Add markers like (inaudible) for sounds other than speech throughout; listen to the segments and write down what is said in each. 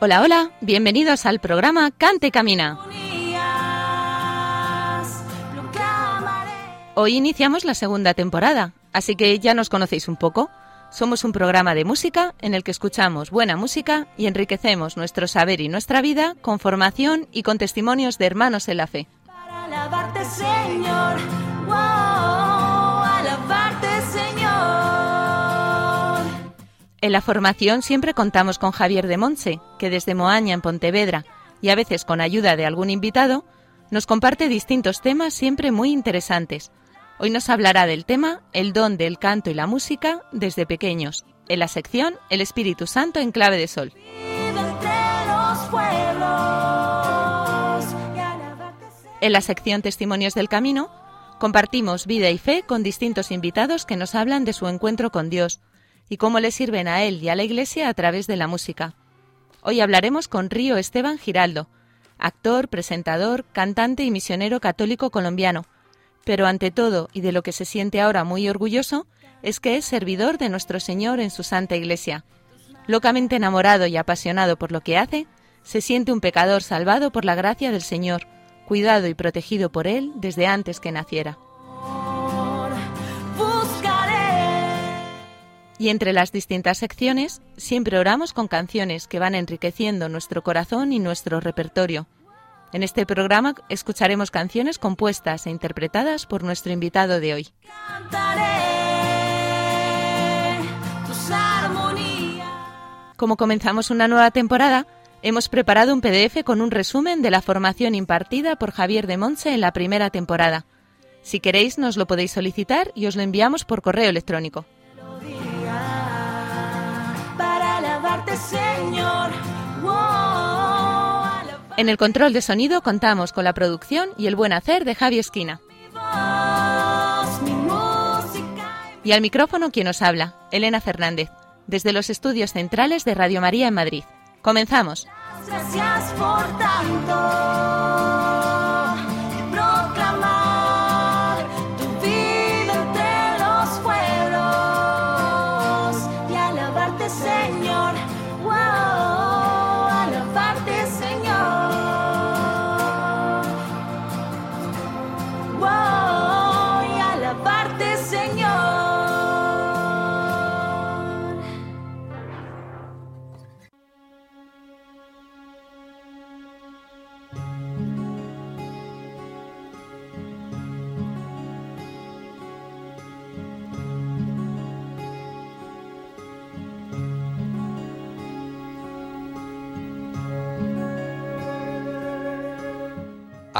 Hola, hola, bienvenidos al programa Cante Camina. Hoy iniciamos la segunda temporada, así que ya nos conocéis un poco. Somos un programa de música en el que escuchamos buena música y enriquecemos nuestro saber y nuestra vida con formación y con testimonios de hermanos en la fe. Para alabarte, Señor. Wow, En la formación siempre contamos con Javier de Monse, que desde Moaña en Pontevedra y a veces con ayuda de algún invitado, nos comparte distintos temas siempre muy interesantes. Hoy nos hablará del tema El don del canto y la música desde pequeños, en la sección El Espíritu Santo en clave de sol. En la sección Testimonios del Camino, compartimos vida y fe con distintos invitados que nos hablan de su encuentro con Dios y cómo le sirven a él y a la Iglesia a través de la música. Hoy hablaremos con Río Esteban Giraldo, actor, presentador, cantante y misionero católico colombiano. Pero ante todo, y de lo que se siente ahora muy orgulloso, es que es servidor de nuestro Señor en su Santa Iglesia. Locamente enamorado y apasionado por lo que hace, se siente un pecador salvado por la gracia del Señor, cuidado y protegido por Él desde antes que naciera. Y entre las distintas secciones, siempre oramos con canciones que van enriqueciendo nuestro corazón y nuestro repertorio. En este programa escucharemos canciones compuestas e interpretadas por nuestro invitado de hoy. Como comenzamos una nueva temporada, hemos preparado un PDF con un resumen de la formación impartida por Javier de Monse en la primera temporada. Si queréis, nos lo podéis solicitar y os lo enviamos por correo electrónico. Alabarte, Señor. Wow, alabarte En el control de sonido contamos con la producción y el buen hacer de Javi Esquina. y al micrófono quien os habla, Elena Fernández, desde los estudios centrales de Radio María en Madrid. Comenzamos. Gracias por tanto.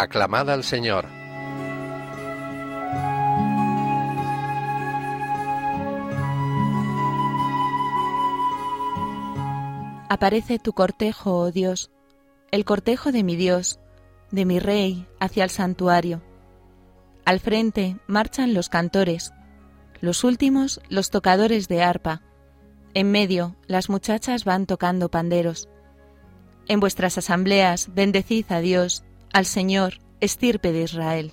Aclamad al Señor. Aparece tu cortejo, oh Dios, el cortejo de mi Dios, de mi Rey, hacia el santuario. Al frente marchan los cantores, los últimos los tocadores de arpa, en medio las muchachas van tocando panderos. En vuestras asambleas bendecid a Dios, al Señor, estirpe de Israel.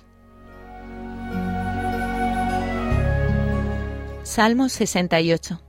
Salmo 68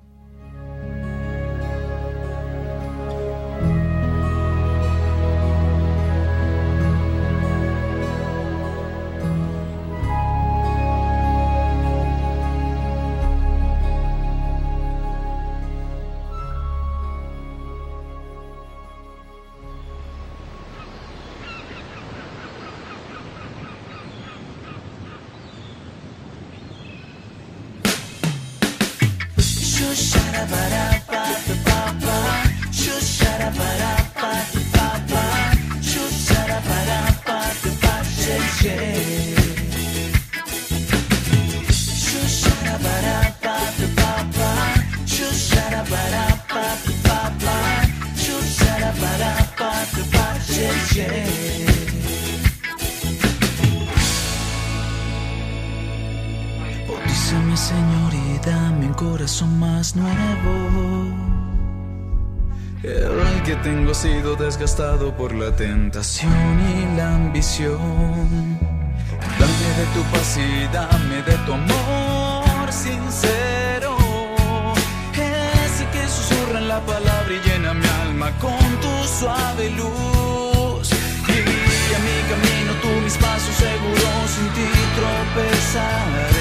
tengo sido desgastado por la tentación y la ambición. Dame de tu paz y dame de tu amor sincero. Ese que susurra en la palabra y llena mi alma con tu suave luz. Y a mi camino tú mis pasos seguros, sin ti tropezaré.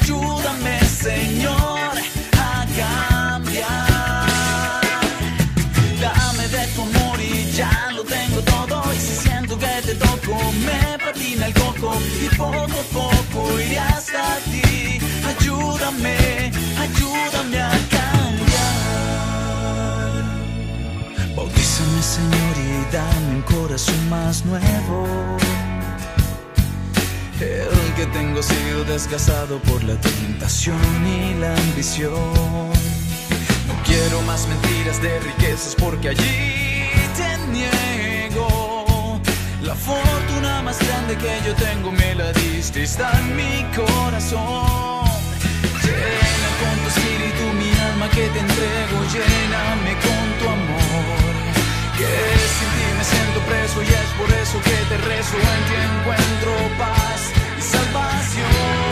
Ayúdame, Señor, a cambiar. Dame de tu amor y ya lo tengo todo. Y si siento que te toco, me patina el coco. Y poco a poco iré hasta ti. Ayúdame, ayúdame a cambiar. Bautízame, Señor, y dame un corazón más nuevo. El que tengo sido desgasado por la tentación y la ambición. No quiero más mentiras de riquezas porque allí te niego. La fortuna más grande que yo tengo me la diste, está en mi corazón. Llena con tu espíritu mi alma que te entrego, lléname con tu amor. Que sin ti me siento preso y es por eso que te rezo, en ti encuentro paz y salvación.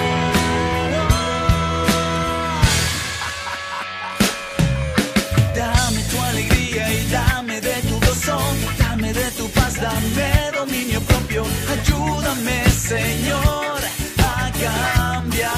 Dame tu alegría y dame de tu gozo, dame de tu paz, dame dominio propio. Ayúdame, Señor, a cambiar.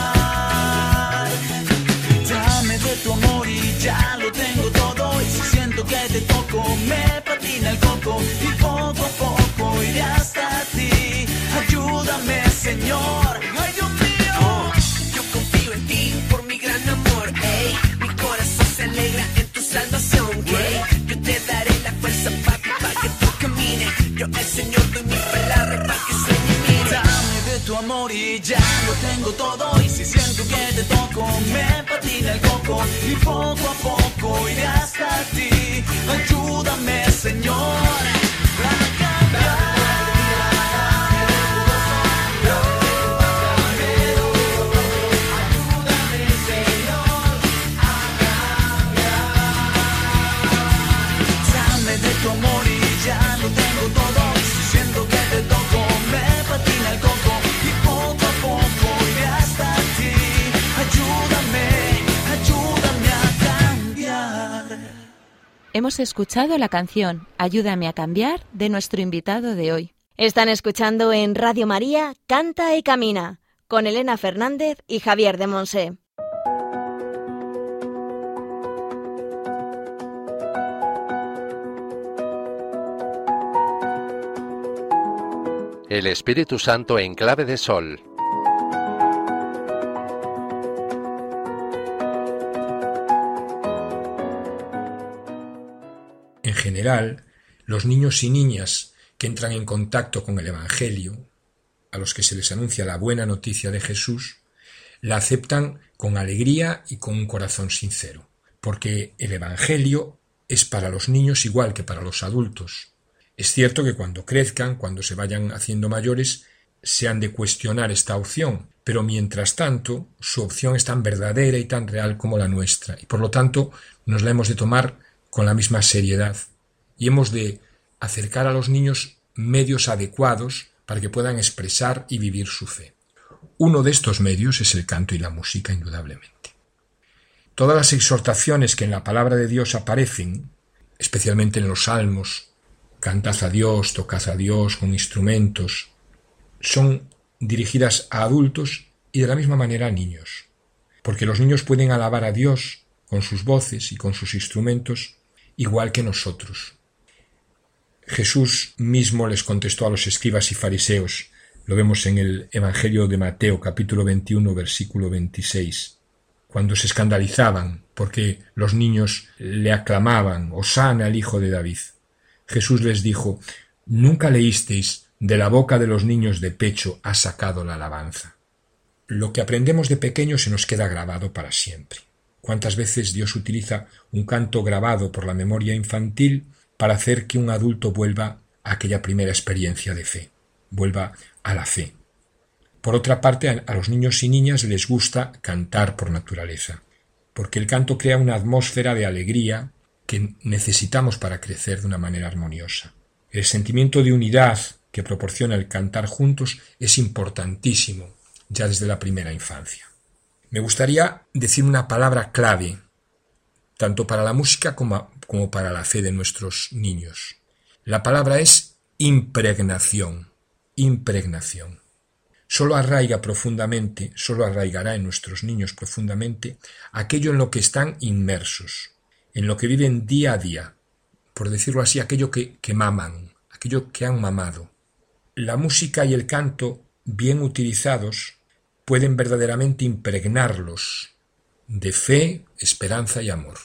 Dame de tu amor y ya lo tengo todo. Y si siento que te toco, me Y poco a poco iré hasta ti. Ayúdame, Señor. Ay, mío. Yo confío en ti por mi gran amor, ey. Mi corazón se alegra en tu salvación, ey. Yo te daré la fuerza para que, tú camines. Yo el Señor doy mi palabra para que sueñe mire. Dame de tu amor y ya lo tengo todo. Y si siento que te toco, me patina el coco. Y poco a poco iré hasta ti. Ayúdame, Señor. Hemos escuchado la canción Ayúdame a cambiar de nuestro invitado de hoy. Están escuchando en Radio María Canta y Camina con Elena Fernández y Javier de Monse. El Espíritu Santo en clave de sol. Los niños y niñas que entran en contacto con el Evangelio, a los que se les anuncia la buena noticia de Jesús, la aceptan con alegría y con un corazón sincero, porque el Evangelio es para los niños igual que para los adultos. Es cierto que cuando crezcan, cuando se vayan haciendo mayores, se han de cuestionar esta opción, pero mientras tanto su opción es tan verdadera y tan real como la nuestra, y por lo tanto nos la hemos de tomar con la misma seriedad, y hemos de acercar a los niños medios adecuados para que puedan expresar y vivir su fe. Uno de estos medios es el canto y la música, indudablemente. Todas las exhortaciones que en la palabra de Dios aparecen, especialmente en los salmos, cantad a Dios, tocad a Dios con instrumentos, son dirigidas a adultos y de la misma manera a niños, porque los niños pueden alabar a Dios con sus voces y con sus instrumentos igual que nosotros. Jesús mismo les contestó a los escribas y fariseos, lo vemos en el Evangelio de Mateo capítulo 21 versículo 26, cuando se escandalizaban porque los niños le aclamaban, Osana al Hijo de David. Jesús les dijo, ¿nunca leísteis de la boca de los niños de pecho ha sacado la alabanza? Lo que aprendemos de pequeño se nos queda grabado para siempre. cuántas veces Dios utiliza un canto grabado por la memoria infantil para hacer que un adulto vuelva a aquella primera experiencia de fe, vuelva a la fe. Por otra parte, a los niños y niñas les gusta cantar por naturaleza, porque el canto crea una atmósfera de alegría que necesitamos para crecer de una manera armoniosa. El sentimiento de unidad que proporciona el cantar juntos es importantísimo ya desde la primera infancia. Me gustaría decir una palabra clave, tanto para la música como, para la fe de nuestros niños. La palabra es impregnación, impregnación. Solo arraiga profundamente, solo arraigará en nuestros niños profundamente aquello en lo que están inmersos, en lo que viven día a día, por decirlo así, aquello que, que maman, aquello que han mamado. La música y el canto, bien utilizados, pueden verdaderamente impregnarlos de fe, esperanza y amor.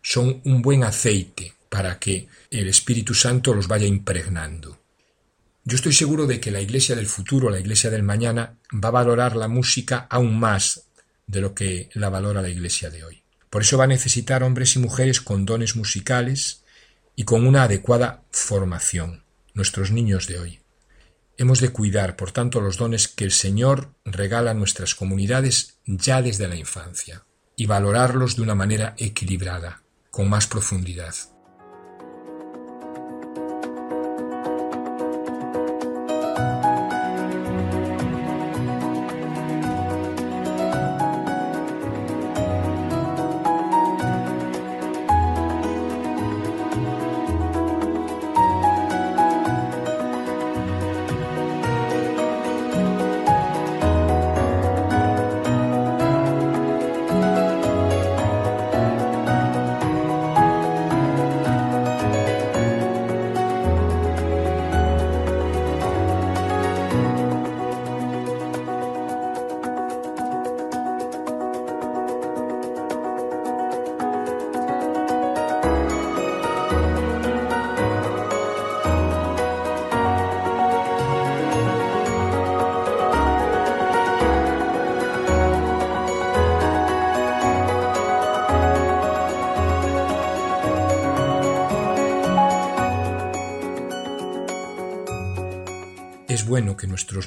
Son un buen aceite para que el Espíritu Santo los vaya impregnando. Yo estoy seguro de que la Iglesia del futuro, la Iglesia del mañana, va a valorar la música aún más de lo que la valora la Iglesia de hoy. Por eso va a necesitar hombres y mujeres con dones musicales y con una adecuada formación, nuestros niños de hoy. Hemos de cuidar, por tanto, los dones que el Señor regala a nuestras comunidades ya desde la infancia y valorarlos de una manera equilibrada, con más profundidad.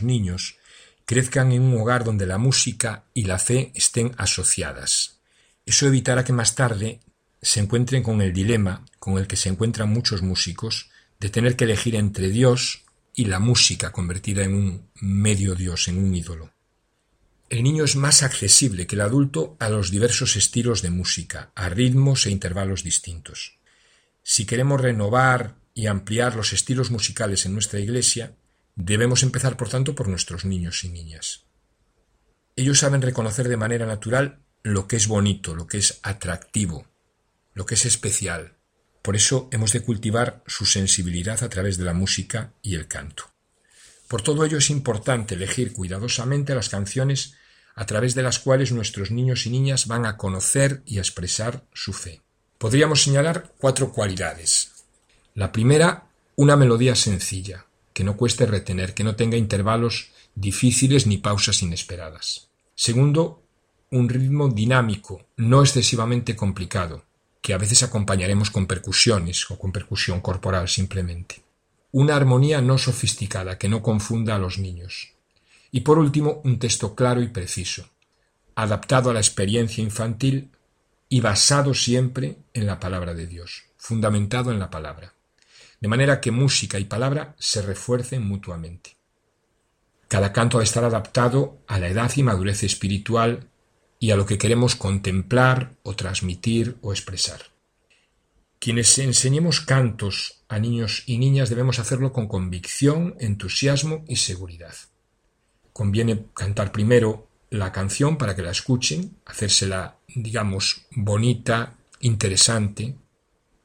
Niños crezcan en un hogar donde la música y la fe estén asociadas. Eso evitará que más tarde se encuentren con el dilema con el que se encuentran muchos músicos de tener que elegir entre Dios y la música convertida en un medio Dios, en un ídolo. El niño es más accesible que el adulto a los diversos estilos de música, a ritmos e intervalos distintos. Si queremos renovar y ampliar los estilos musicales en nuestra iglesia, Debemos empezar, por tanto, por nuestros niños y niñas. Ellos saben reconocer de manera natural lo que es bonito, lo que es atractivo, lo que es especial. Por eso hemos de cultivar su sensibilidad a través de la música y el canto. Por todo ello es importante elegir cuidadosamente las canciones a través de las cuales nuestros niños y niñas van a conocer y a expresar su fe. Podríamos señalar cuatro cualidades. La primera, una melodía sencilla, que no cueste retener, que no tenga intervalos difíciles ni pausas inesperadas. Segundo, un ritmo dinámico, no excesivamente complicado, que a veces acompañaremos con percusiones o con percusión corporal simplemente. Una armonía no sofisticada que no confunda a los niños. Y por último, un texto claro y preciso, adaptado a la experiencia infantil y basado siempre en la palabra de Dios, fundamentado en la palabra de manera que música y palabra se refuercen mutuamente. Cada canto ha de estar adaptado a la edad y madurez espiritual y a lo que queremos contemplar o transmitir o expresar. Quienes enseñemos cantos a niños y niñas debemos hacerlo con convicción, entusiasmo y seguridad. Conviene cantar primero la canción para que la escuchen, hacérsela, digamos, bonita, interesante,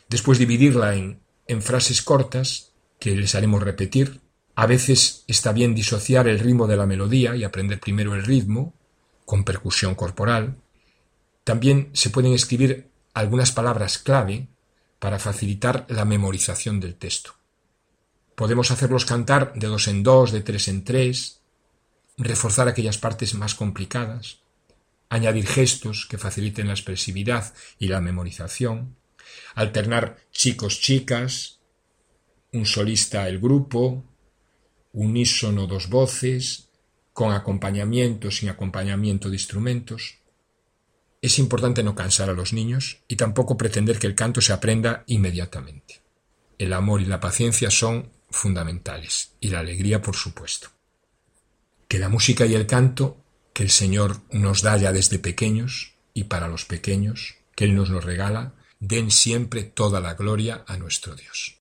después dividirla en en frases cortas que les haremos repetir. A veces está bien disociar el ritmo de la melodía y aprender primero el ritmo, con percusión corporal. También se pueden escribir algunas palabras clave para facilitar la memorización del texto. Podemos hacerlos cantar de dos en dos, de tres en tres, reforzar aquellas partes más complicadas. añadir gestos que faciliten la expresividad y la memorización, alternar chicos-chicas, un solista el grupo, unísono dos voces, con acompañamiento, sin acompañamiento de instrumentos. Es importante no cansar a los niños y tampoco pretender que el canto se aprenda inmediatamente. El amor y la paciencia son fundamentales y la alegría, por supuesto. Que la música y el canto que el Señor nos da ya desde pequeños y para los pequeños, que Él nos lo regala, den siempre toda la gloria a nuestro Dios.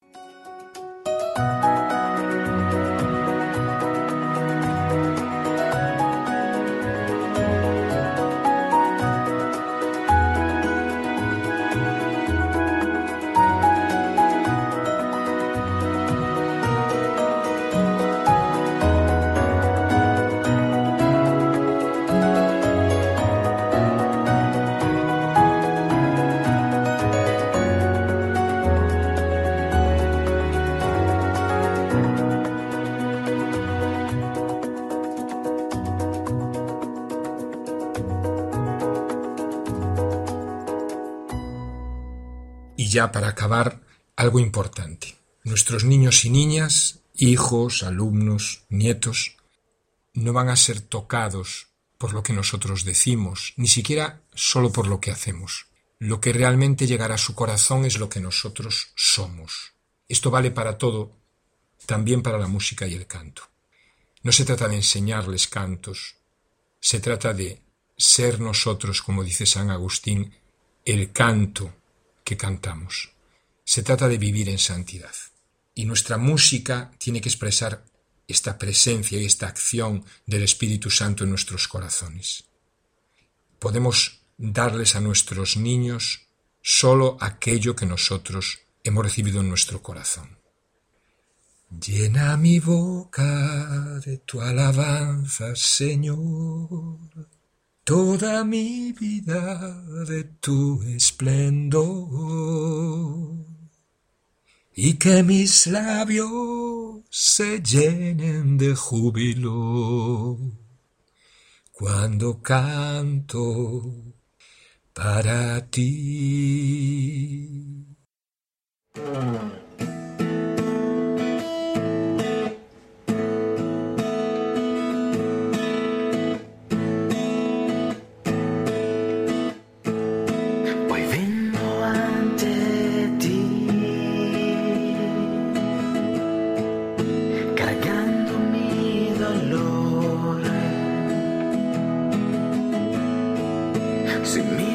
Ya para acabar, algo importante. Nuestros niños y niñas, hijos, alumnos, nietos, no van a ser tocados por lo que nosotros decimos, ni siquiera solo por lo que hacemos. Lo que realmente llegará a su corazón es lo que nosotros somos. Esto vale para todo, también para la música y el canto. No se trata de enseñarles cantos, se trata de ser nosotros, como dice San Agustín, el canto que cantamos. Se trata de vivir en santidad. Y nuestra música tiene que expresar esta presencia y esta acción del Espíritu Santo en nuestros corazones. Podemos darles a nuestros niños solo aquello que nosotros hemos recibido en nuestro corazón. Llena mi boca de tu alabanza, Señor toda mi vida de tu esplendor y que mis labios se llenen de júbilo cuando canto para ti. See me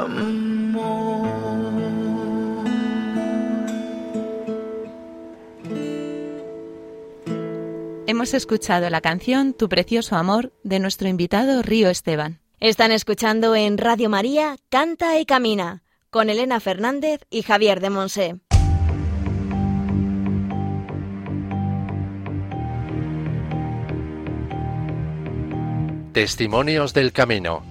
amor. Hemos escuchado la canción Tu precioso amor de nuestro invitado Río Esteban. Están escuchando en Radio María Canta y Camina con Elena Fernández y Javier de Monse. Testimonios del Camino.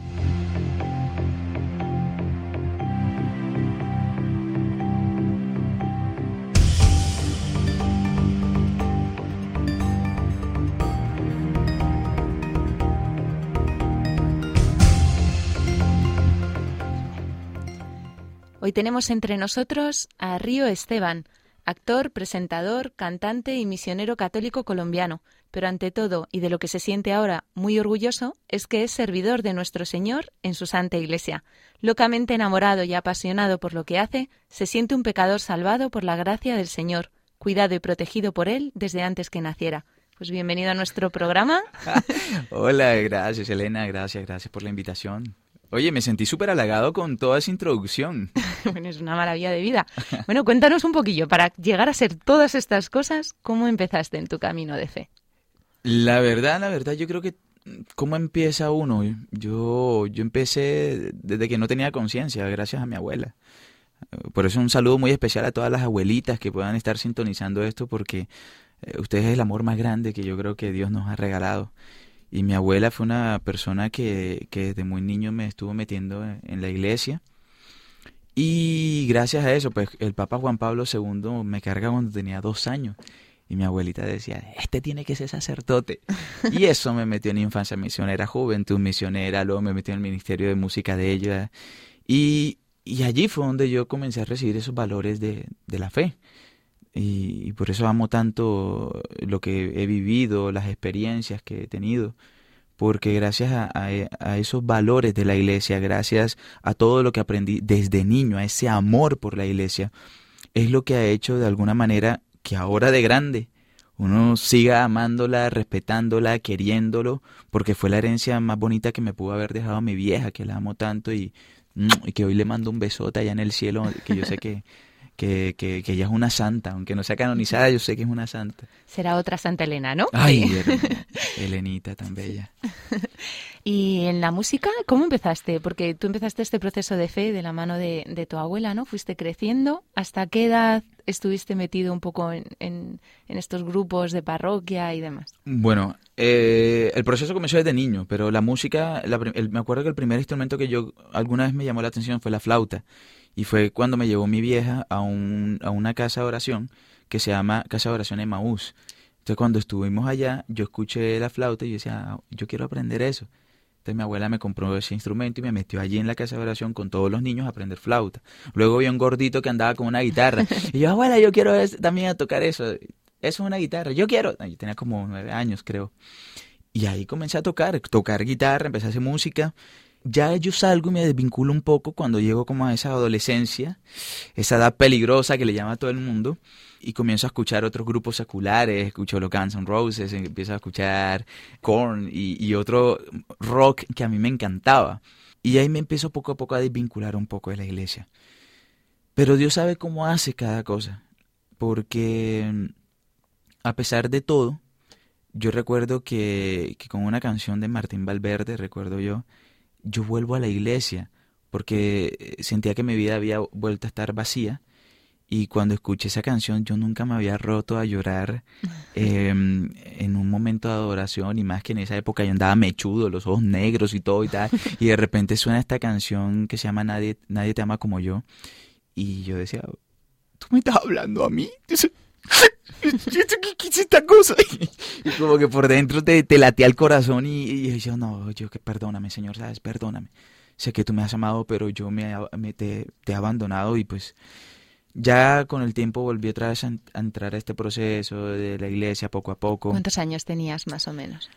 Hoy tenemos entre nosotros a Río Esteban, actor, presentador, cantante y misionero católico colombiano, pero ante todo, y de lo que se siente ahora muy orgulloso, es que es servidor de nuestro Señor en su Santa Iglesia. Locamente enamorado y apasionado por lo que hace, se siente un pecador salvado por la gracia del Señor, cuidado y protegido por Él desde antes que naciera. Pues bienvenido a nuestro programa. (laughs) Hola, gracias Elena, gracias, gracias por la invitación. Oye, me sentí súper halagado con toda esa introducción. (laughs) Bueno, es una maravilla de vida. Bueno, cuéntanos un poquillo, para llegar a ser todas estas cosas, ¿cómo empezaste en tu camino de fe? La verdad, la verdad, yo creo que cómo empieza uno. Yo, yo empecé desde que no tenía conciencia, gracias a mi abuela. Por eso un saludo muy especial a todas las abuelitas que puedan estar sintonizando esto, porque eh, ustedes es el amor más grande que yo creo que Dios nos ha regalado. Y mi abuela fue una persona que, que desde muy niño me estuvo metiendo en, en la iglesia. Y gracias a eso, pues el Papa Juan Pablo II me carga cuando tenía dos años. Y mi abuelita decía, este tiene que ser sacerdote. (laughs) Y eso me metió en infancia misionera, juventud misionera, luego me metió en el ministerio de música de ella. Y, y allí fue donde yo comencé a recibir esos valores de, de la fe. Y, y por eso amo tanto lo que he vivido, las experiencias que he tenido porque gracias a, a, esos valores de la iglesia, gracias a todo lo que aprendí desde niño, a ese amor por la iglesia, es lo que ha hecho de alguna manera que ahora de grande uno siga amándola, respetándola, queriéndolo, porque fue la herencia más bonita que me pudo haber dejado mi vieja, que la amo tanto y, y que hoy le mando un besote allá en el cielo, que yo sé que, (laughs) que, que, que, ella es una santa, aunque no sea canonizada, yo sé que es una santa. Será otra Santa Elena, ¿no? Ay, sí. (laughs) Elenita tan bella. (laughs) y en la música, ¿cómo empezaste? Porque tú empezaste este proceso de fe de la mano de, de tu abuela, ¿no? Fuiste creciendo. ¿Hasta qué edad estuviste metido un poco en, en, en estos grupos de parroquia y demás? Bueno, eh, el proceso comenzó desde niño, pero la música, la, el, me acuerdo que el primer instrumento que yo alguna vez me llamó la atención fue la flauta. Y fue cuando me llevó mi vieja a, un, a una casa de oración que se llama Casa de Oración Emaús. Entonces cuando estuvimos allá, yo escuché la flauta y yo decía, yo quiero aprender eso. Entonces mi abuela me compró ese instrumento y me metió allí en la casa de oración con todos los niños a aprender flauta. Luego vi a un gordito que andaba con una guitarra. (laughs) Y yo, abuela, yo quiero también a tocar eso. Eso es una guitarra. Yo quiero. Yo tenía como nueve años, creo. Y ahí comencé a tocar, tocar guitarra, empecé a hacer música ya yo salgo y me desvinculo un poco cuando llego como a esa adolescencia, esa edad peligrosa que le llama a todo el mundo, y comienzo a escuchar otros grupos seculares, escucho los Guns N' Roses, empiezo a escuchar Korn y, otro rock que a mí me encantaba. Y ahí me empiezo poco a poco a desvincular un poco de la iglesia. Pero Dios sabe cómo hace cada cosa, porque a pesar de todo, yo recuerdo que, que con una canción de Martín Valverde, recuerdo yo, yo vuelvo a la iglesia, porque eh, sentía que mi vida había vuelto a estar vacía y cuando escuché esa canción yo nunca me había roto a llorar (laughs) em, en un momento de adoración y más que en esa época yo andaba mechudo, los ojos negros y todo y tal y de repente suena esta canción que se llama Nadie, Nadie te ama como yo y yo decía, ¿tú me estás hablando a mí? (laughs) (laughs) ¿Qué es esta cosa? (laughs) Y como que por dentro te, te latea el corazón y, y yo, no, yo que perdóname, Señor, ¿sabes? Perdóname. Sé que tú me has amado, pero yo me, me te, te he abandonado y pues ya con el tiempo volví otra vez a, a entrar a este proceso de la iglesia poco a poco. ¿Cuántos años tenías más o menos?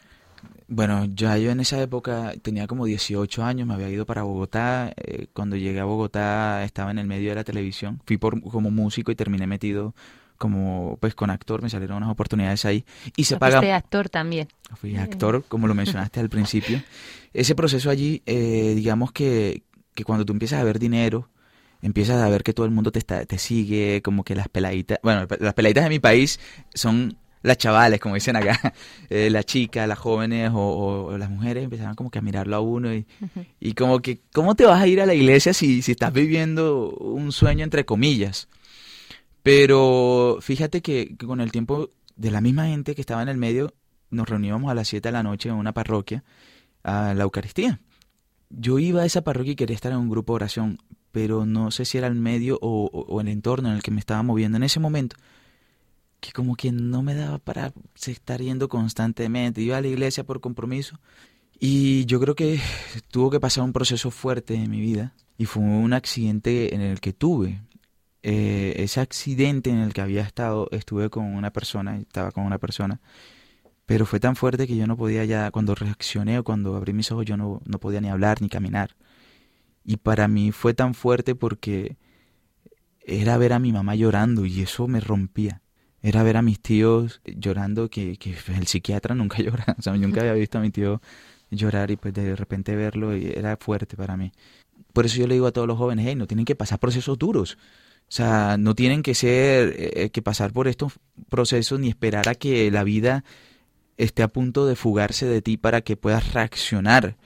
Bueno, ya yo en esa época tenía como 18 años, me había ido para Bogotá. eh, cuando llegué a Bogotá estaba en el medio de la televisión. Fui por, como músico y terminé metido como pues con actor, me salieron unas oportunidades ahí y se paga Fuiste actor también. Fui actor, como lo mencionaste al principio. (laughs) Ese proceso allí, eh, digamos que, que cuando tú empiezas a ver dinero, empiezas a ver que todo el mundo te, está, te sigue, como que las peladitas, bueno, las peladitas de mi país son las chavales, como dicen acá, (laughs) eh, las chicas, las jóvenes o, o- o las mujeres empezaban como que a mirarlo a uno y, y como que, ¿cómo te vas a ir a la iglesia si, si estás viviendo un sueño entre comillas? Pero fíjate que, con el tiempo de la misma gente que estaba en el medio, nos reuníamos a las 7 de la noche en una parroquia a la Eucaristía. Yo iba a esa parroquia y quería estar en un grupo de oración, pero no sé si era el medio o- o el entorno en el que me estaba moviendo en ese momento, que como que no me daba para estar yendo constantemente. Iba a la iglesia por compromiso y yo creo que tuvo que pasar un proceso fuerte en mi vida y fue un accidente en el que tuve. Eh, ese accidente en el que había estado, estuve con una persona, estaba con una persona, pero fue tan fuerte que yo no podía ya, cuando reaccioné o cuando abrí mis ojos, yo no, no podía ni hablar ni caminar. Y para mí fue tan fuerte porque era ver a mi mamá llorando y eso me rompía. Era ver a mis tíos llorando, que, que el psiquiatra nunca (laughs) llora. O sea, nunca había visto a mi tío llorar y pues de repente verlo y era fuerte para mí. Por eso yo le digo a todos los jóvenes, hey, no tienen que pasar procesos duros. O sea, no tienen que ser, eh, que pasar por estos procesos ni esperar a que la vida esté a punto de fugarse de ti para que puedas reaccionar.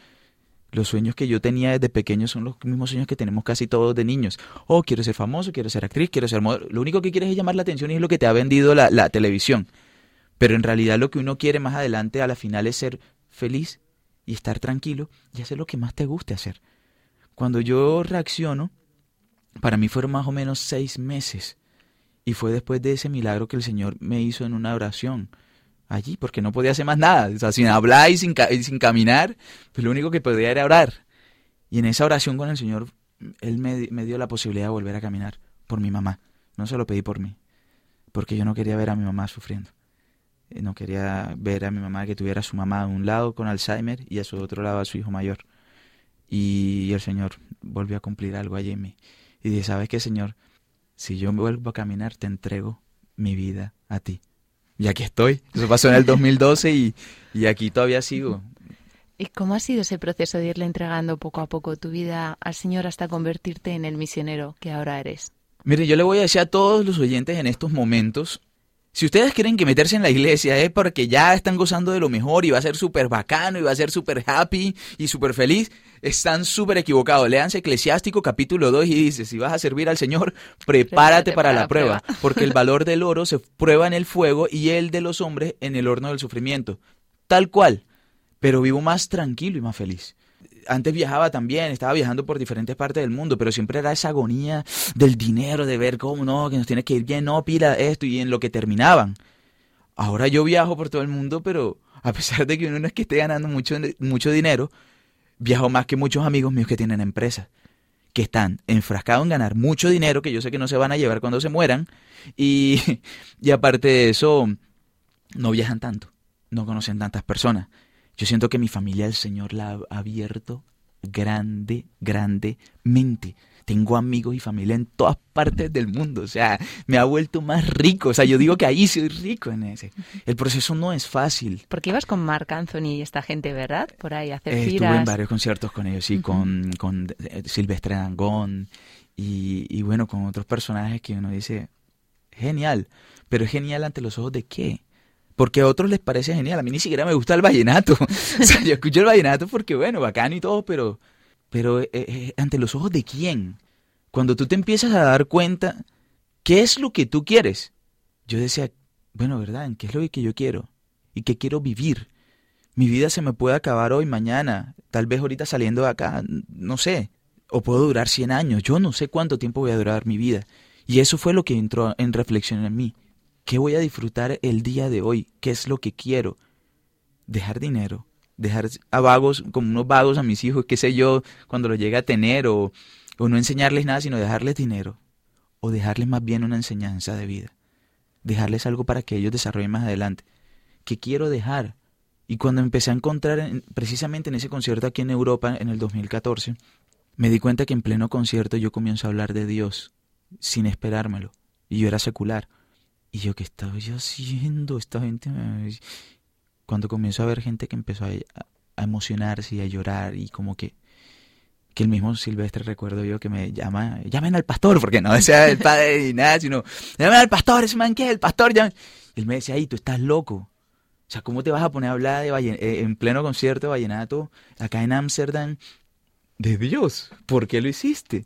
Los sueños que yo tenía desde pequeño son los mismos sueños que tenemos casi todos de niños. Oh, quiero ser famoso, quiero ser actriz, quiero ser modelo. Lo único que quieres es llamar la atención y es lo que te ha vendido la, la televisión. Pero en realidad lo que uno quiere más adelante a la final es ser feliz y estar tranquilo y hacer lo que más te guste hacer. Cuando yo reacciono, para mí fueron más o menos seis meses. Y fue después de ese milagro que el Señor me hizo en una oración allí, porque no podía hacer más nada. O sea, sin hablar y sin, y sin caminar, pues lo único que podía era orar. Y en esa oración con el Señor, Él me, me dio la posibilidad de volver a caminar por mi mamá. No se lo pedí por mí, porque yo no quería ver a mi mamá sufriendo. Eh, No quería ver a mi mamá que tuviera a su mamá a un lado con Alzheimer y a su otro lado a su hijo mayor. Y el Señor volvió a cumplir algo allí en mí. Y dije, ¿sabes qué, Señor? Si yo vuelvo a caminar, te entrego mi vida a ti. Y aquí estoy. Eso pasó en el 2012 y, y aquí todavía sigo. ¿Y cómo ha sido ese proceso de irle entregando poco a poco tu vida al Señor hasta convertirte en el misionero que ahora eres? Mire, yo le voy a decir a todos los oyentes en estos momentos, si ustedes creen que meterse en la iglesia es porque ya están gozando de lo mejor y va a ser súper bacano y va a ser súper happy y súper feliz, están súper equivocados. Léanse Eclesiástico capítulo 2 y dice, si vas a servir al Señor, prepárate para la prueba, porque el valor del oro se prueba en el fuego y el de los hombres en el horno del sufrimiento. Tal cual, pero vivo más tranquilo y más feliz antes viajaba también, estaba viajando por diferentes partes del mundo, pero siempre era esa agonía del dinero, de ver cómo no, que nos tiene que ir bien, no, pila esto y en lo que terminaban. Ahora yo viajo por todo el mundo, pero a pesar de que uno no es que esté ganando mucho, mucho dinero, viajo más que muchos amigos míos que tienen empresas, que están enfrascados en ganar mucho dinero, que yo sé que no se van a llevar cuando se mueran, y, (laughs) y aparte de eso, no viajan tanto, no conocen tantas personas. Yo siento que mi familia el Señor la ha abierto grande, grandemente. Tengo amigos y familia en todas partes del mundo, o sea, me ha vuelto más rico, o sea, yo digo que ahí soy rico en ese. El proceso no es fácil. Porque ibas con Marc Anthony y esta gente, ¿verdad? Por ahí a hacer Eh, giras. Estuve en varios conciertos con ellos, sí, con, con eh, Silvestre Dangond y, y bueno, con otros personajes que uno dice, genial, pero es genial ante los ojos de qué? Porque a otros les parece genial, a mí ni siquiera me gusta el vallenato. (laughs) o sea, yo escucho el vallenato porque bueno, bacano y todo, pero, pero eh, eh, ante los ojos de quién? Cuando tú te empiezas a dar cuenta, ¿qué es lo que tú quieres? Yo decía, bueno, ¿verdad? ¿En qué es lo que yo quiero? ¿Y qué quiero vivir? Mi vida se me puede acabar hoy, mañana, tal vez ahorita saliendo de acá, no sé. O puedo durar 100 años, yo no sé cuánto tiempo voy a durar mi vida. Y eso fue lo que entró en reflexión en mí. ¿Qué voy a disfrutar el día de hoy? ¿Qué es lo que quiero? Dejar dinero, dejar a vagos, como unos vagos a mis hijos, qué sé yo, cuando los llegue a tener, o, o no enseñarles nada, sino dejarles dinero, o dejarles más bien una enseñanza de vida, dejarles algo para que ellos desarrollen más adelante. ¿Qué quiero dejar? Y cuando empecé a encontrar, en- precisamente en ese concierto aquí en Europa, en el 2014, me di cuenta que en pleno concierto yo comienzo a hablar de Dios, sin esperármelo, y yo era secular. Y yo, ¿qué estaba yo haciendo? Esta gente me- Cuando comienzo a ver gente que empezó a, a emocionarse y a llorar y como que que el mismo Silvestre recuerdo yo que me llama, llamen al pastor, porque no (laughs) decía el padre ni nada, sino, llamen al pastor, ese man que el pastor, llamen. Y él me decía, ay, tú estás loco. O sea, ¿cómo te vas a poner a hablar de vallen- eh, en pleno concierto de vallenato acá en Ámsterdam de Dios? ¿Por qué lo hiciste?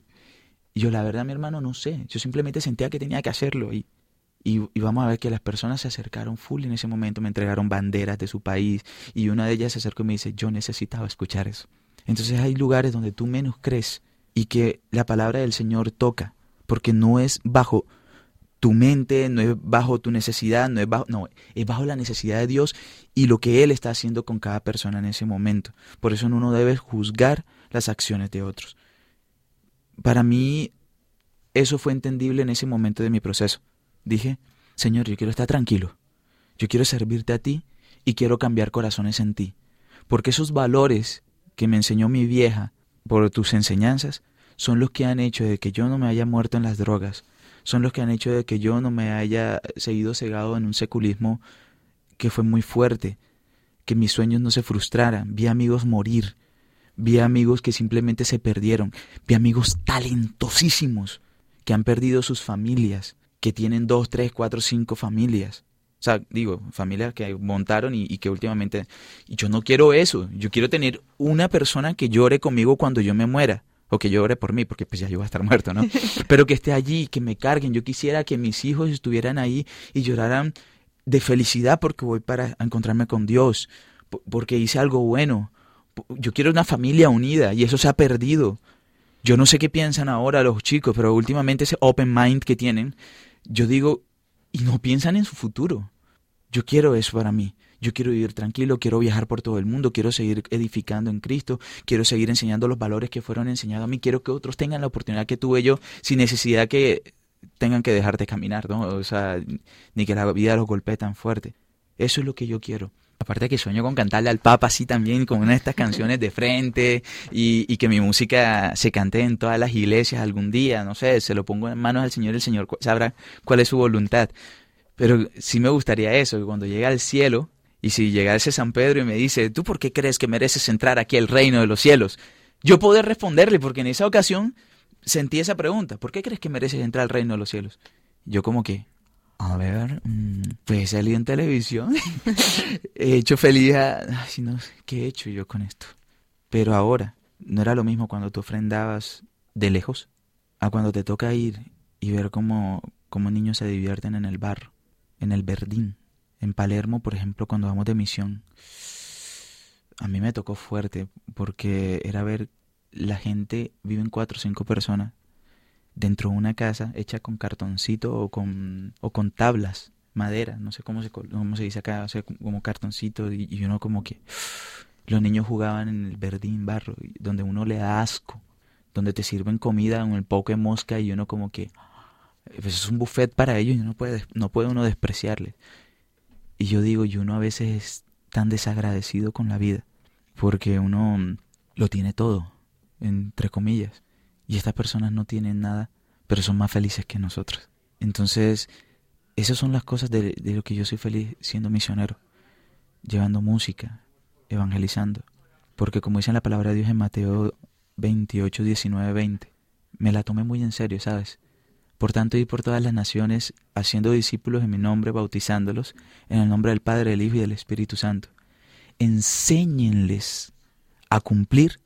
Y yo, la verdad, mi hermano, no sé. Yo simplemente sentía que tenía que hacerlo. Y, y, vamos a ver que las personas se acercaron full en ese momento, me entregaron banderas de su país. Y una de ellas se acercó y me dice, yo necesitaba escuchar eso. Entonces hay lugares donde tú menos crees y que la palabra del Señor toca, porque no es bajo tu mente, no es bajo tu necesidad, no es bajo, no, es bajo la necesidad de Dios y lo que Él está haciendo con cada persona en ese momento. Por eso uno no debe juzgar las acciones de otros. Para mí, eso fue entendible en ese momento de mi proceso. Dije, Señor, yo quiero estar tranquilo, yo quiero servirte a ti y quiero cambiar corazones en ti, porque esos valores que me enseñó mi vieja por tus enseñanzas son los que han hecho de que yo no me haya muerto en las drogas, son los que han hecho de que yo no me haya seguido cegado en un seculismo que fue muy fuerte, que mis sueños no se frustraran, vi amigos morir, vi amigos que simplemente se perdieron, vi amigos talentosísimos que han perdido sus familias, que tienen dos, tres, cuatro, cinco familias. O sea, digo, familias que montaron y, y que últimamente... Y yo no quiero eso. Yo quiero tener una persona que llore conmigo cuando yo me muera. O que llore por mí, porque pues ya yo voy a estar (laughs) muerto, ¿no? Pero que esté allí, que me carguen. Yo quisiera que mis hijos estuvieran ahí y lloraran de felicidad porque voy para encontrarme con Dios, po- porque hice algo bueno. Yo quiero una familia unida y eso se ha perdido. Yo no sé qué piensan ahora los chicos, pero últimamente ese open mind que tienen, yo digo, y no piensan en su futuro. Yo quiero eso para mí. Yo quiero vivir tranquilo, quiero viajar por todo el mundo, quiero seguir edificando en Cristo, quiero seguir enseñando los valores que fueron enseñados a mí, quiero que otros tengan la oportunidad que tuve yo sin necesidad que tengan que dejar de caminar, ¿no? O sea, ni que la vida los golpee tan fuerte. Eso es lo que yo quiero. Aparte que sueño con cantarle al Papa así también, con una de estas canciones de frente y, que mi música se cante en todas las iglesias algún día, no sé, se lo pongo en manos al Señor, el Señor sabrá cuál es su voluntad. Pero sí me gustaría eso, que cuando llegue al cielo, y si llegase San Pedro y me dice, ¿tú por qué crees que mereces entrar aquí al reino de los cielos? Yo poder responderle, porque en esa ocasión sentí esa pregunta, ¿por qué crees que mereces entrar al reino de los cielos? Yo como que, a ver, mm, pues salido en televisión, (laughs) he hecho feliz a... Ay, no ¿qué he hecho yo con esto? Pero ahora, no era lo mismo cuando tú ofrendabas de lejos, a cuando te toca ir y ver cómo, cómo niños se divierten en el barro, en el verdín. En Palermo, por ejemplo, cuando vamos de misión, a mí me tocó fuerte porque era ver la gente, viven cuatro o cinco personas dentro de una casa hecha con cartoncito o con, o con tablas, madera, no sé cómo se, cómo se dice acá, o sea, como cartoncito y, uno como que los niños jugaban en el verdín barro, donde uno le da asco, donde te sirven comida con el poco de mosca y uno como que pues es un buffet para ellos y no puede, no puede uno despreciarles. Y yo digo, y uno a veces es tan desagradecido con la vida, porque uno mm, lo tiene todo, entre comillas, Y estas personas no tienen nada, pero son más felices que nosotros. Entonces, esas son las cosas de, de lo que yo soy feliz siendo misionero, llevando música, evangelizando. Porque como dice la palabra de Dios en Mateo 28, 19, 20, me la tomé muy en serio, ¿sabes? Por tanto, ir por todas las naciones, haciendo discípulos en mi nombre, bautizándolos, en el nombre del Padre, del Hijo y del Espíritu Santo. Enséñenles a cumplir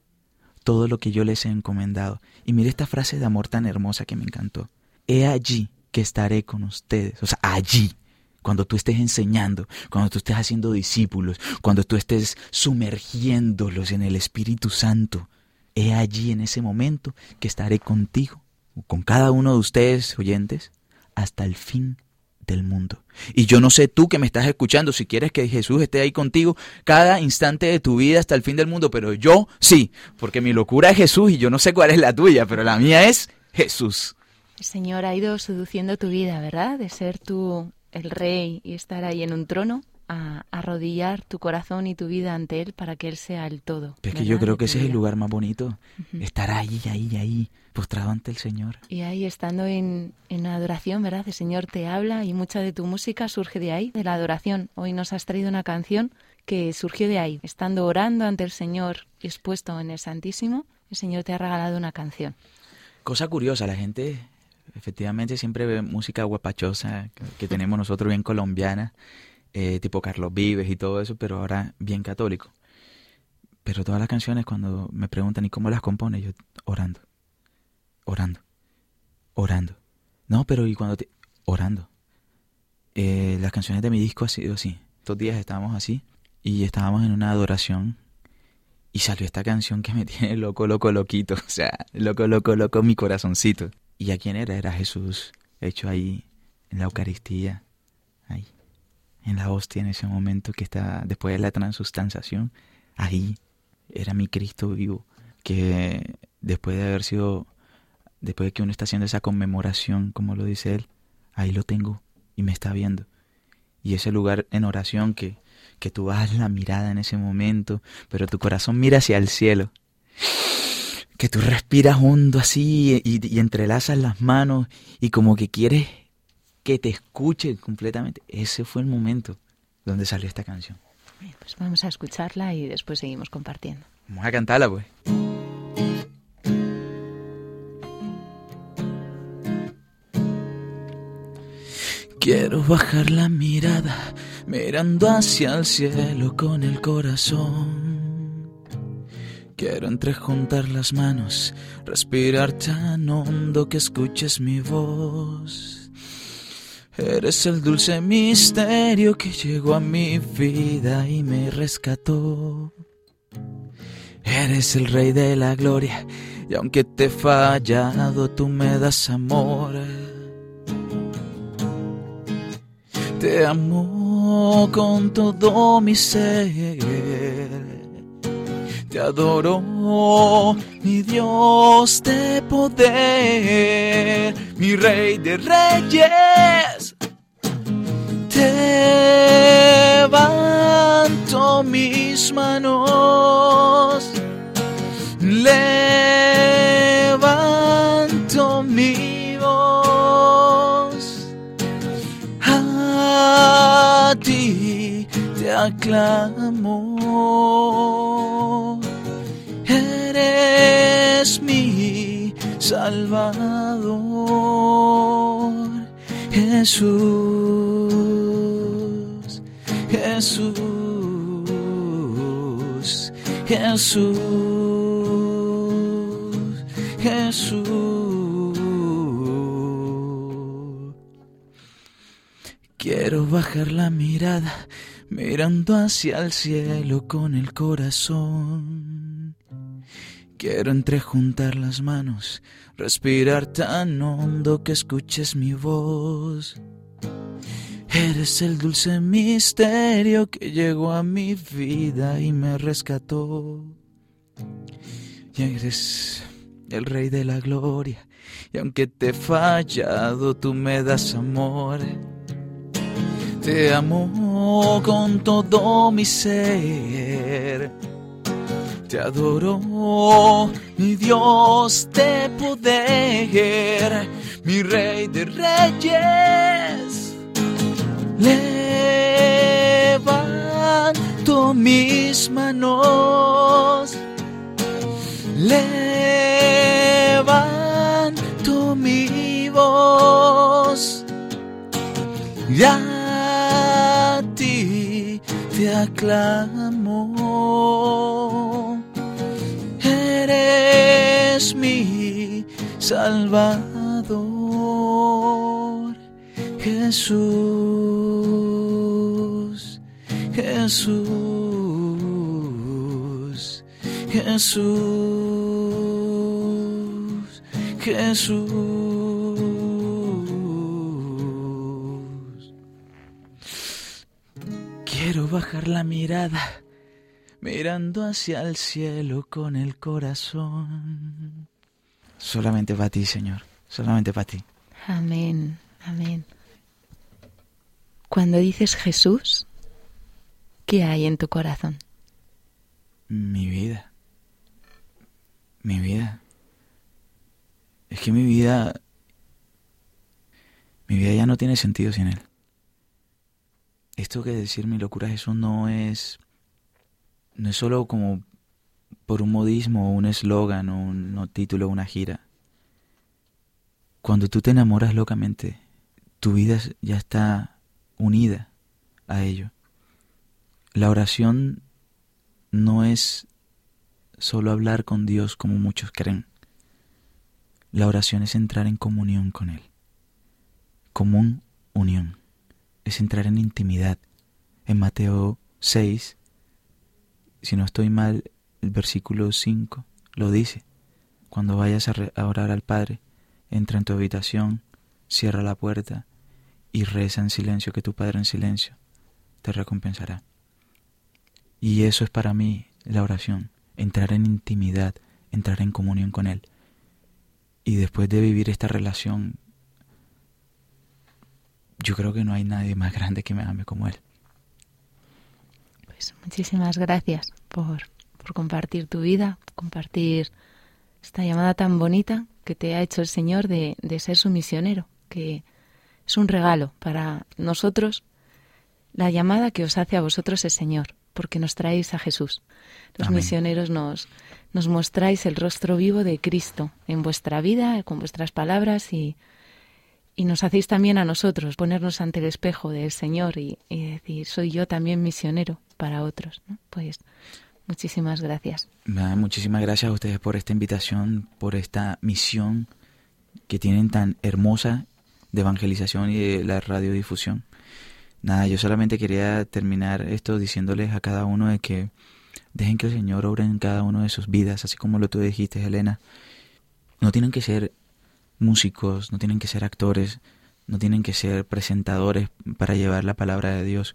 todo lo que yo les he encomendado. Y mire esta frase de amor tan hermosa que me encantó. He allí que estaré con ustedes. O sea, allí. Cuando tú estés enseñando, cuando tú estés haciendo discípulos, cuando tú estés sumergiéndolos en el Espíritu Santo, he allí en ese momento que estaré contigo con cada uno de ustedes, oyentes, hasta el fin del mundo. Y yo no sé tú que me estás escuchando, si quieres que Jesús esté ahí contigo cada instante de tu vida hasta el fin del mundo, pero yo sí, porque mi locura es Jesús y yo no sé cuál es la tuya, pero la mía es Jesús. El Señor ha ido seduciendo tu vida, ¿verdad? De ser tú el rey y estar ahí en un trono a arrodillar tu corazón y tu vida ante Él para que Él sea el todo. Es que yo creo que ese es el lugar más bonito, estar ahí, ahí, ahí, postrado ante el Señor. Y ahí estando en, en adoración, ¿verdad? El Señor te habla y mucha de tu música surge de ahí, de la adoración. Hoy nos has traído una canción que surgió de ahí, estando orando ante el Señor expuesto en el Santísimo, el Señor te ha regalado una canción. Cosa curiosa, la gente efectivamente siempre ve música guapachosa que tenemos nosotros bien colombiana eh, tipo Carlos Vives y todo eso, pero ahora bien católico. Pero todas las canciones cuando me preguntan, ¿y cómo las compone? Yo orando, orando, orando. No, pero ¿y cuando te...? Orando. Eh, las canciones de mi disco ha sido así. Estos días estábamos así y estábamos en una adoración y salió esta canción que me (laughs) tiene loco, loco, loquito. O sea, loco, loco, loco mi corazoncito. ¿Y a quién era? Era Jesús, hecho ahí en la Eucaristía, ahí en la hostia en ese momento que está después de la transustanciación, ahí era mi Cristo vivo, que después de haber sido, después de que uno está haciendo esa conmemoración, como lo dice él, ahí lo tengo y me está viendo. Y ese lugar en oración que, que tú bajas la mirada en ese momento, pero tu corazón mira hacia el cielo. Que tú respiras hondo así y, y entrelazas las manos y como que quieres que te escuche completamente. Ese fue el momento donde salió esta canción. Pues vamos a escucharla y después seguimos compartiendo. Vamos a cantarla, pues. Quiero bajar la mirada, mirando hacia el cielo con el corazón. Quiero entrejuntar las manos, respirar tan hondo que escuches mi voz. Eres el dulce misterio que llegó a mi vida y me rescató. Eres el rey de la gloria y aunque te he fallado tú me das amor. Te amo con todo mi ser. Te adoro, mi Dios de poder, mi rey de reyes. Levanto mis manos, levanto mi voz. A ti te aclamo. Eres mi Salvador, Jesús, Jesús, Jesús, Jesús. Quiero bajar la mirada mirando hacia el cielo con el corazón. Quiero entrejuntar las manos, respirar tan hondo que escuches mi voz. Eres el dulce misterio que llegó a mi vida y me rescató. Y eres el rey de la gloria, y aunque te he fallado, tú me das amor. Te amo con todo mi ser. Te adoro, mi Dios de poder, mi Rey de reyes. Levanto mis manos, levanto mi voz. Y a ti te aclamo. Eres mi Salvador. Jesús, Jesús, Jesús, Jesús. Quiero bajar la mirada, mirando hacia el cielo con el corazón. Solamente para ti, Señor, solamente para ti. Amén, amén. Cuando dices Jesús, ¿qué hay en tu corazón? Mi vida. Mi vida. Es que mi vida... Mi vida ya no tiene sentido sin Él. Esto que decir mi locura Jesús no es... No es solo como por un modismo o un eslogan o un no título o una gira. Cuando tú te enamoras locamente, tu vida ya está unida a ello. La oración no es solo hablar con Dios como muchos creen. La oración es entrar en comunión con Él. Común unión. Es entrar en intimidad. En Mateo 6, si no estoy mal, el versículo 5 lo dice. Cuando vayas a, a orar al Padre, entra en tu habitación, cierra la puerta y reza en silencio que tu Padre en silencio te recompensará. Y eso es para mí la oración, entrar en intimidad, entrar en comunión con Él. Y después de vivir esta relación, yo creo que no hay nadie más grande que me ame como Él. Pues muchísimas gracias por, por compartir tu vida, compartir esta llamada tan bonita que te ha hecho el Señor de, de ser su misionero, que es un regalo para nosotros. La llamada que os hace a vosotros el Señor, porque nos traéis a Jesús. Los Amén. misioneros nos, nos mostráis el rostro vivo de Cristo en vuestra vida, con vuestras palabras y, y nos hacéis también a nosotros ponernos ante el espejo del Señor y, y decir, soy yo también misionero para otros. Pues muchísimas gracias. Muchísimas gracias a ustedes por esta invitación, por esta misión que tienen tan hermosa de evangelización y de la radiodifusión. Nada, yo solamente quería terminar esto diciéndoles a cada uno de que dejen que el Señor obre en cada uno de sus vidas, así como lo tú dijiste, Elena. No tienen que ser músicos, no tienen que ser actores, no tienen que ser presentadores para llevar la palabra de Dios.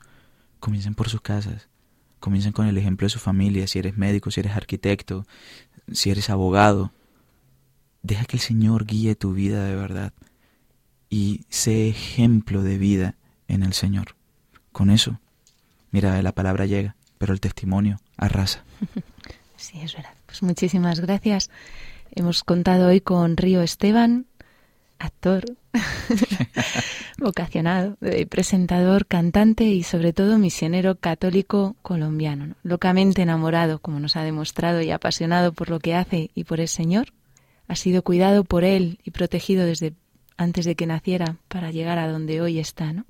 Comiencen por sus casas, comiencen con el ejemplo de su familia, si eres médico, si eres arquitecto, si eres abogado. Deja que el Señor guíe tu vida de verdad y sé ejemplo de vida en el Señor. Con eso, mira, la palabra llega, pero el testimonio arrasa. (laughs) Sí, es verdad. Pues muchísimas gracias. Hemos contado hoy con Río Esteban, actor, (laughs) (laughs) vocacionado, eh, presentador, cantante y sobre todo misionero católico colombiano, ¿no? locamente enamorado, como nos ha demostrado, y apasionado por lo que hace y por el Señor. Ha sido cuidado por él y protegido desde antes de que naciera para llegar a donde hoy está, ¿no?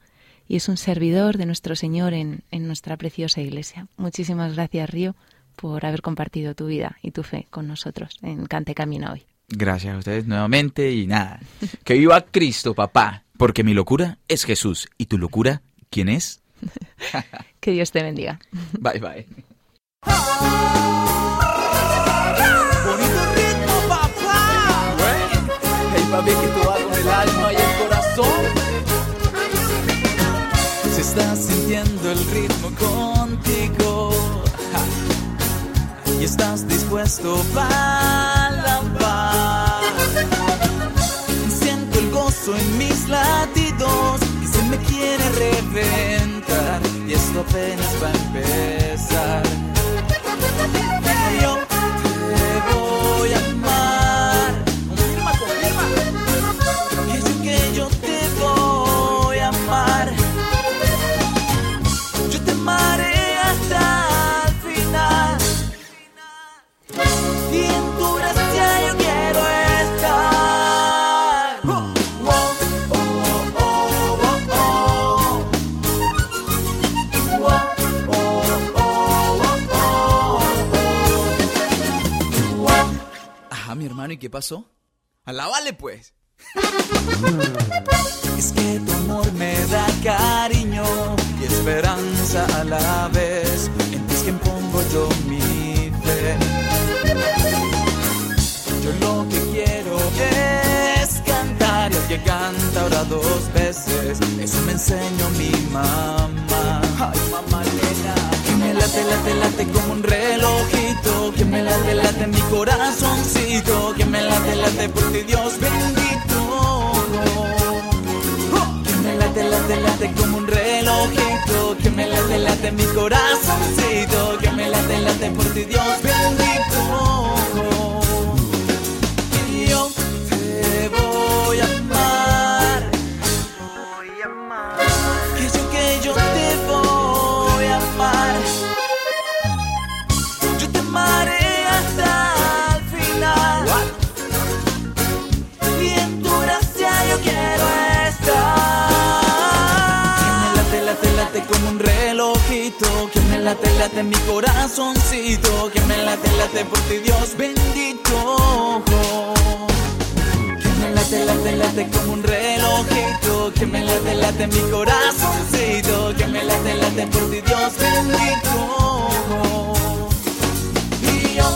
Y es un servidor de nuestro Señor en, en nuestra preciosa iglesia. Muchísimas gracias, Río, por haber compartido tu vida y tu fe con nosotros en Cante Camino hoy. Gracias a ustedes nuevamente y nada. Que viva Cristo, papá. Porque mi locura es Jesús. ¿Y tu locura quién es? (laughs) Que Dios te bendiga. Bye, bye. Bonito ritmo, papá. Hey, papi, que tú vas con el alma y el corazón. Si estás sintiendo el ritmo contigo y estás dispuesto para en mis latidos y se me quiere reventar y esto apenas va a empezar. Qué pasó? ¡Alábale, pues! Es que tu amor me da cariño y esperanza a la vez. En ti es quien pongo yo mi fe. Yo lo que quiero es cantar y el que canta ahora dos veces. Eso me enseñó mi mamá. Ay, mamá Lena. Me late, late, late como un relojito. Que me late, late mi corazoncito. Que me late, late por ti, Dios bendito. Que me late, late, late como un relojito. Que me late, late mi corazoncito. Que me late, late por ti, Dios bendito. Late, late mi corazoncito. Que me late, late por ti, Dios bendito. Que me late, late, late como un relojito. Que me late, late mi corazoncito. Que me late, late por ti, Dios bendito. Y yo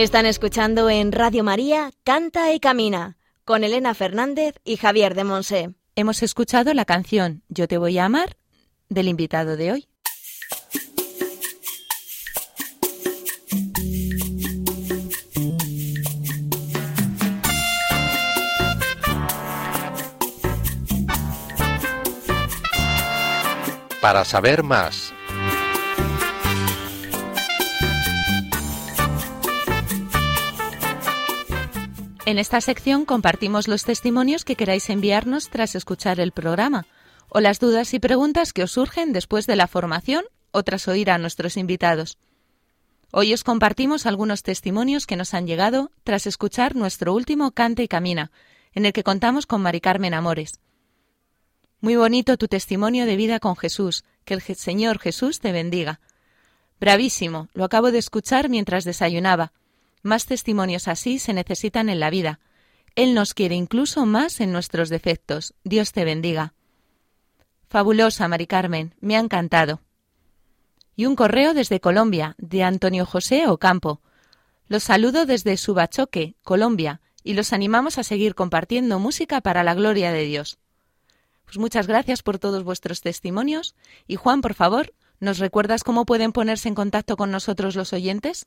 Están escuchando en Radio María Canta y Camina con Elena Fernández y Javier de Monse. Hemos escuchado la canción Yo te voy a amar del invitado de hoy. Para saber más, En esta sección compartimos los testimonios que queráis enviarnos tras escuchar el programa o las dudas y preguntas que os surgen después de la formación o tras oír a nuestros invitados. Hoy os compartimos algunos testimonios que nos han llegado tras escuchar nuestro último Cante y Camina, en el que contamos con Mari Carmen Amores. Muy bonito tu testimonio de vida con Jesús, que el Señor Jesús te bendiga. Bravísimo, lo acabo de escuchar mientras desayunaba. Más testimonios así se necesitan en la vida. Él nos quiere incluso más en nuestros defectos. Dios te bendiga. Fabulosa, Mari Carmen, me ha encantado. Y un correo desde Colombia, de Antonio José Ocampo. Los saludo desde Subachoque, Colombia, y los animamos a seguir compartiendo música para la gloria de Dios. Pues muchas gracias por todos vuestros testimonios. Y Juan, por favor, ¿nos recuerdas cómo pueden ponerse en contacto con nosotros los oyentes?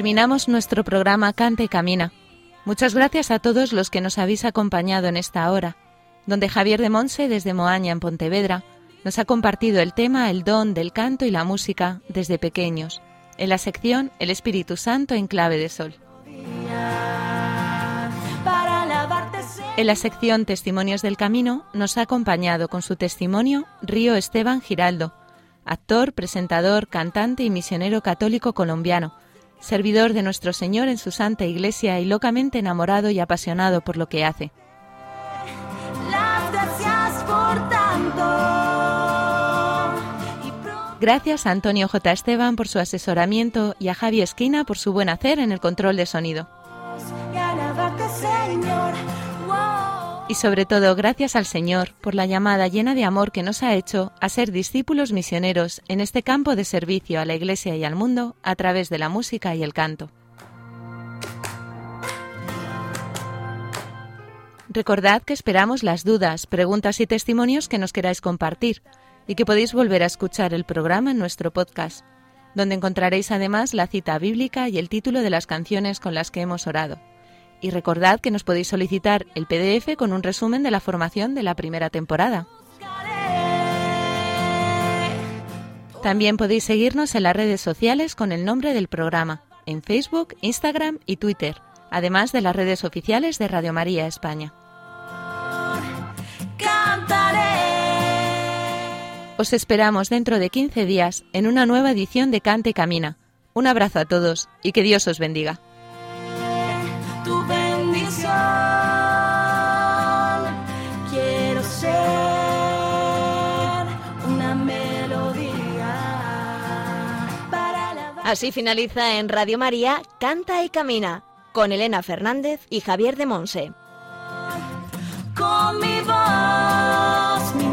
Terminamos nuestro programa Cante y Camina. Muchas gracias a todos los que nos habéis acompañado en esta hora, donde Javier de Monse desde Moaña en Pontevedra nos ha compartido el tema, el don del canto y la música desde pequeños, en la sección El Espíritu Santo en clave de sol. En la sección Testimonios del Camino nos ha acompañado con su testimonio Río Esteban Giraldo, actor, presentador, cantante y misionero católico colombiano, servidor de nuestro Señor en su santa iglesia y locamente enamorado y apasionado por lo que hace. Gracias a Antonio J. Esteban por su asesoramiento y a Javi Esquina por su buen hacer en el control de sonido. Y sobre todo gracias al Señor por la llamada llena de amor que nos ha hecho a ser discípulos misioneros en este campo de servicio a la Iglesia y al mundo a través de la música y el canto. Recordad que esperamos las dudas, preguntas y testimonios que nos queráis compartir y que podéis volver a escuchar el programa en nuestro podcast, donde encontraréis además la cita bíblica y el título de las canciones con las que hemos orado. Y recordad que nos podéis solicitar el PDF con un resumen de la formación de la primera temporada. También podéis seguirnos en las redes sociales con el nombre del programa, en Facebook, Instagram y Twitter, además de las redes oficiales de Radio María España. Os esperamos dentro de 15 días en una nueva edición de Cante y Camina. Un abrazo a todos y que Dios os bendiga. Así finaliza en Radio María Canta y Camina con Elena Fernández y Javier de Monse. con mi voz.